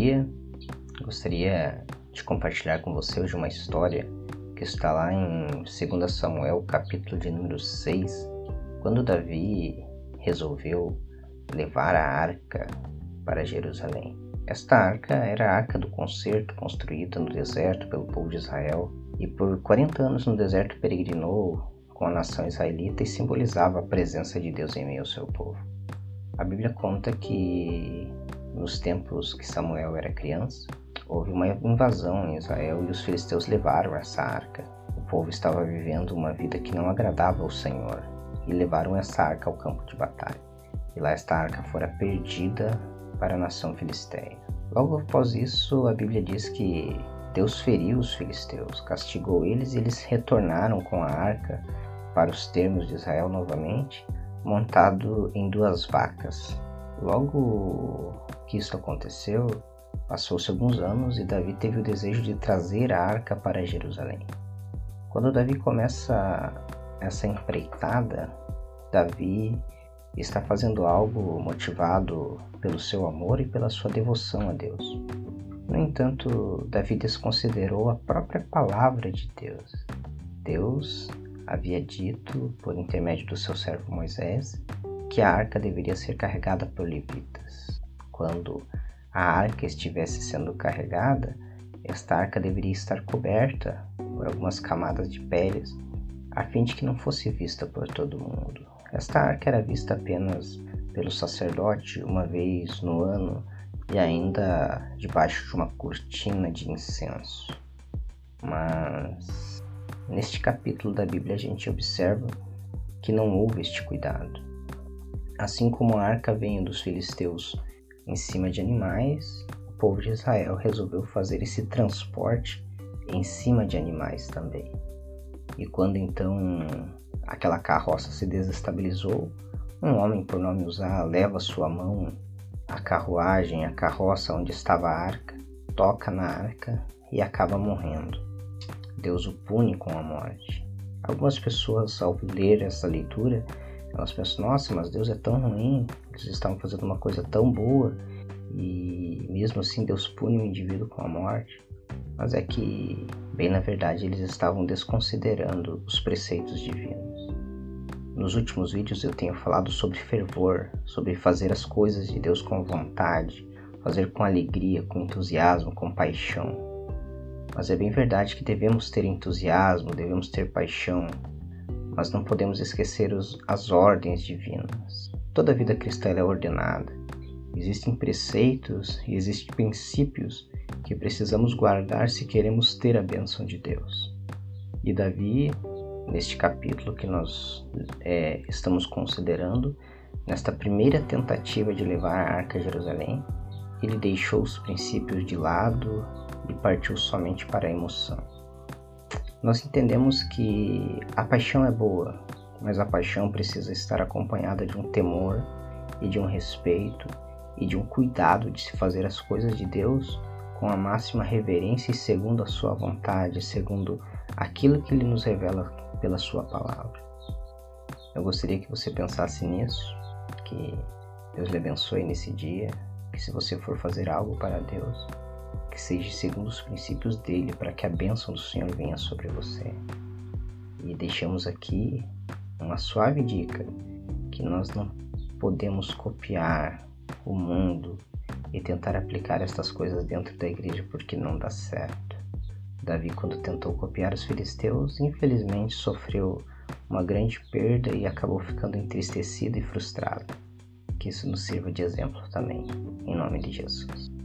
dia. Gostaria de compartilhar com você hoje uma história que está lá em 2 Samuel, capítulo de número 6, quando Davi resolveu levar a arca para Jerusalém. Esta arca era a arca do concerto construída no deserto pelo povo de Israel e por 40 anos no deserto peregrinou com a nação israelita e simbolizava a presença de Deus em meio ao seu povo. A Bíblia conta que nos tempos que Samuel era criança, houve uma invasão em Israel e os filisteus levaram essa arca. O povo estava vivendo uma vida que não agradava ao Senhor e levaram essa arca ao campo de batalha. E lá esta arca fora perdida para a nação filisteia. Logo após isso, a Bíblia diz que Deus feriu os filisteus, castigou eles e eles retornaram com a arca para os termos de Israel novamente, montado em duas vacas. Logo que isso aconteceu, passou-se alguns anos e Davi teve o desejo de trazer a arca para Jerusalém. Quando Davi começa essa empreitada, Davi está fazendo algo motivado pelo seu amor e pela sua devoção a Deus. No entanto, Davi desconsiderou a própria palavra de Deus. Deus havia dito, por intermédio do seu servo Moisés, que a arca deveria ser carregada por levitas. Quando a arca estivesse sendo carregada, esta arca deveria estar coberta por algumas camadas de peles, a fim de que não fosse vista por todo mundo. Esta arca era vista apenas pelo sacerdote uma vez no ano e ainda debaixo de uma cortina de incenso. Mas neste capítulo da Bíblia a gente observa que não houve este cuidado. Assim como a arca veio dos filisteus em cima de animais, o povo de Israel resolveu fazer esse transporte em cima de animais também. E quando então aquela carroça se desestabilizou, um homem por nome Uzá leva sua mão à carruagem, à carroça onde estava a arca, toca na arca e acaba morrendo. Deus o pune com a morte. Algumas pessoas, ao ler essa leitura, elas pensam: nossa, mas Deus é tão ruim, eles estavam fazendo uma coisa tão boa e mesmo assim Deus pune o indivíduo com a morte. Mas é que, bem na verdade, eles estavam desconsiderando os preceitos divinos. Nos últimos vídeos eu tenho falado sobre fervor, sobre fazer as coisas de Deus com vontade, fazer com alegria, com entusiasmo, com paixão. Mas é bem verdade que devemos ter entusiasmo, devemos ter paixão, mas não podemos esquecer os, as ordens divinas. Toda vida cristã é ordenada. Existem preceitos e existem princípios que precisamos guardar se queremos ter a bênção de Deus. E Davi neste capítulo que nós é, estamos considerando, nesta primeira tentativa de levar a arca a Jerusalém, ele deixou os princípios de lado e partiu somente para a emoção. Nós entendemos que a paixão é boa, mas a paixão precisa estar acompanhada de um temor e de um respeito e de um cuidado de se fazer as coisas de Deus com a máxima reverência e segundo a sua vontade, segundo aquilo que ele nos revela pela Sua palavra. Eu gostaria que você pensasse nisso, que Deus lhe abençoe nesse dia, que se você for fazer algo para Deus, que seja segundo os princípios dele, para que a bênção do Senhor venha sobre você. E deixamos aqui uma suave dica que nós não podemos copiar o mundo e tentar aplicar estas coisas dentro da igreja porque não dá certo. Davi, quando tentou copiar os filisteus, infelizmente sofreu uma grande perda e acabou ficando entristecido e frustrado. Que isso nos sirva de exemplo também, em nome de Jesus.